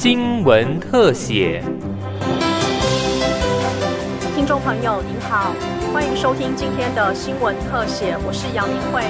新闻特写。听众朋友您好，欢迎收听今天的新闻特写，我是杨明慧。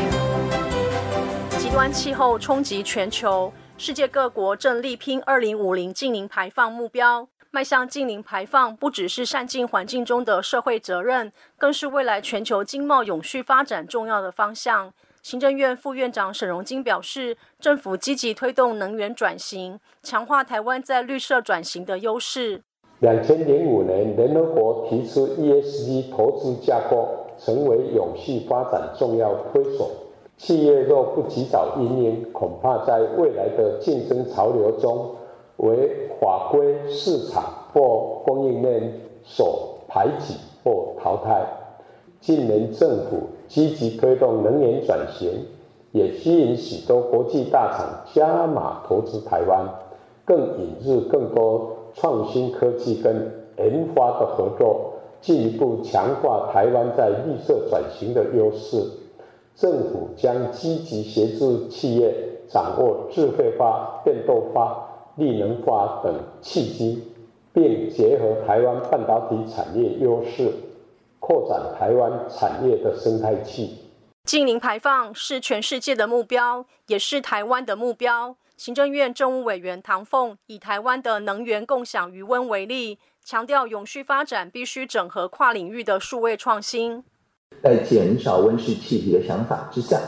极端气候冲击全球，世界各国正力拼二零五零净零排放目标。迈向净零排放，不只是善尽环境中的社会责任，更是未来全球经贸永续发展重要的方向。行政院副院长沈荣金表示，政府积极推动能源转型，强化台湾在绿色转型的优势。两千零五年，联合国提出 ESG 投资架构，成为永续发展重要推手。企业若不及早应应，恐怕在未来的竞争潮流中。为法规、市场或供应链所排挤或淘汰。近年政府积极推动能源转型，也吸引许多国际大厂加码投资台湾，更引入更多创新科技跟研发的合作，进一步强化台湾在绿色转型的优势。政府将积极协助企业掌握智慧化、电动化。力能化等契机，并结合台湾半导体产业优势，扩展台湾产业的生态系。近零排放是全世界的目标，也是台湾的目标。行政院政务委员唐凤以台湾的能源共享余温为例，强调永续发展必须整合跨领域的数位创新。在减少温室气体的想法之下，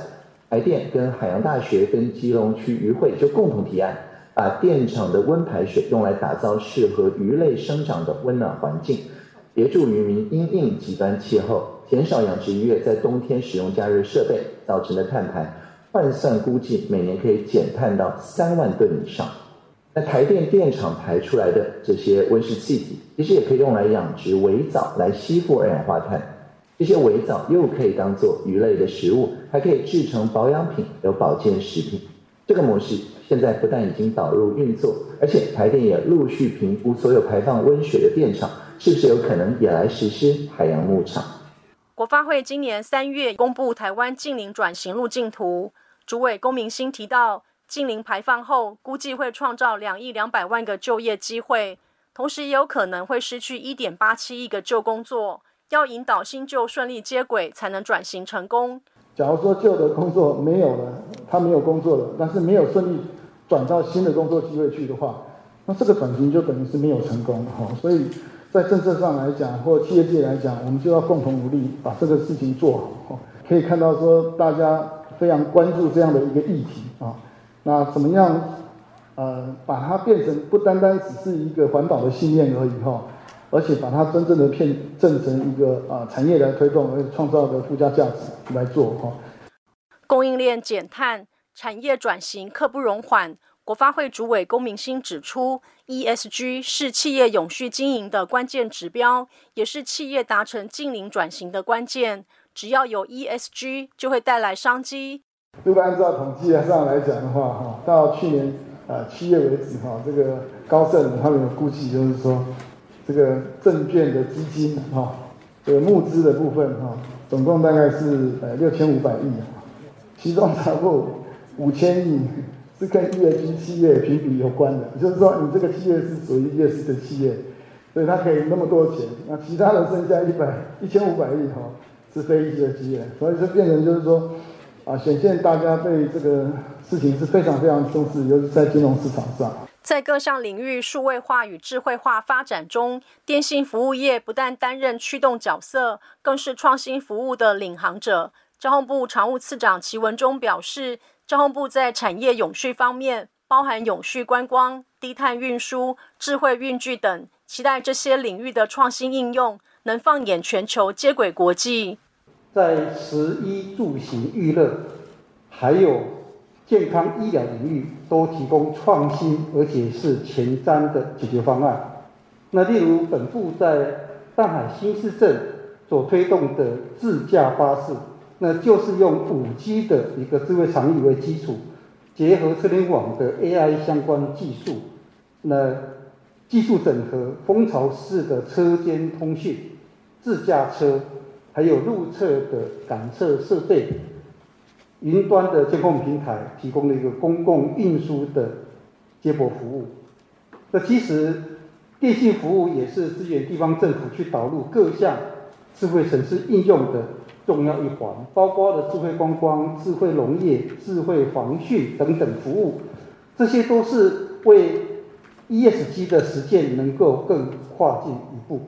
台电跟海洋大学跟基隆区渔会就共同提案。把电厂的温排水用来打造适合鱼类生长的温暖环境，协助渔民因应极端气候，减少养殖渔业在冬天使用加热设备造成的碳排。换算估计，每年可以减碳到三万吨以上。那台电电厂排出来的这些温室气体，其实也可以用来养殖围藻来吸附二氧化碳。这些围藻又可以当做鱼类的食物，还可以制成保养品有保健食品。这个模式。现在不但已经导入运作，而且台电也陆续评估所有排放温水的电厂，是不是有可能也来实施海洋牧场？国发会今年三月公布台湾近零转型路径图，主委龚明鑫提到，近零排放后估计会创造两亿两百万个就业机会，同时也有可能会失去一点八七亿个旧工作，要引导新旧顺利接轨，才能转型成功。假如说旧的工作没有了，他没有工作了，但是没有顺利。转到新的工作机会去的话，那这个转型就等于是没有成功哈。所以在政策上来讲，或企业界来讲，我们就要共同努力把这个事情做好。可以看到说，大家非常关注这样的一个议题啊。那怎么样呃把它变成不单单只是一个环保的信念而已哈，而且把它真正的变证成一个啊产业来推动，而创造的附加价值来做哈。供应链减碳。产业转型刻不容缓。国发会主委龚明鑫指出，ESG 是企业永续经营的关键指标，也是企业达成净零转型的关键。只要有 ESG，就会带来商机。如果按照统计上来讲的话，哈，到去年呃七月为止，哈，这个高盛他们有估计，就是说这个证券的基金，哈，这个募资的部分，哈，总共大概是呃六千五百亿，其中超过。五千亿是跟 ESG 企业评比有关的，也就是说，你这个企业是属于 ESG 的企业，所以它可以那么多钱。那其他的剩下一百一千五百亿哈是非 ESG 企业，所以就变成就是说，啊，显现大家对这个事情是非常非常重视，尤其在金融市场上。在各项领域数位化与智慧化发展中，电信服务业不但担任驱动角色，更是创新服务的领航者。交通部常务次长齐文忠表示。交通部在产业永续方面，包含永续观光、低碳运输、智慧运具等，期待这些领域的创新应用能放眼全球，接轨国际。在食衣住行娱乐，还有健康医疗领域，都提供创新而且是前瞻的解决方案。那例如本部在上海新市镇所推动的自驾巴士。那就是用五 G 的一个智慧场域为基础，结合车联网的 AI 相关技术，那技术整合蜂巢式的车间通讯、自驾车，还有路侧的感测设备、云端的监控平台，提供了一个公共运输的接驳服务。那其实电信服务也是支援地方政府去导入各项智慧城市应用的重要一环，包括了智慧观光、智慧农业、智慧防汛等等服务，这些都是为 ESG 的实践能够更跨进一步。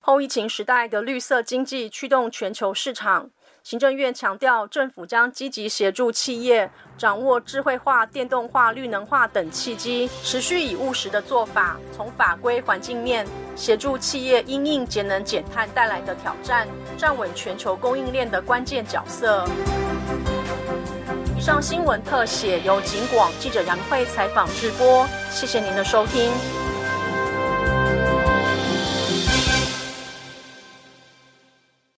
后疫情时代的绿色经济驱动全球市场。行政院强调，政府将积极协助企业掌握智慧化、电动化、绿能化等契机，持续以务实的做法，从法规环境面协助企业因应节能减碳带来的挑战，站稳全球供应链的关键角色。以上新闻特写由景广记者杨慧采访直播，谢谢您的收听。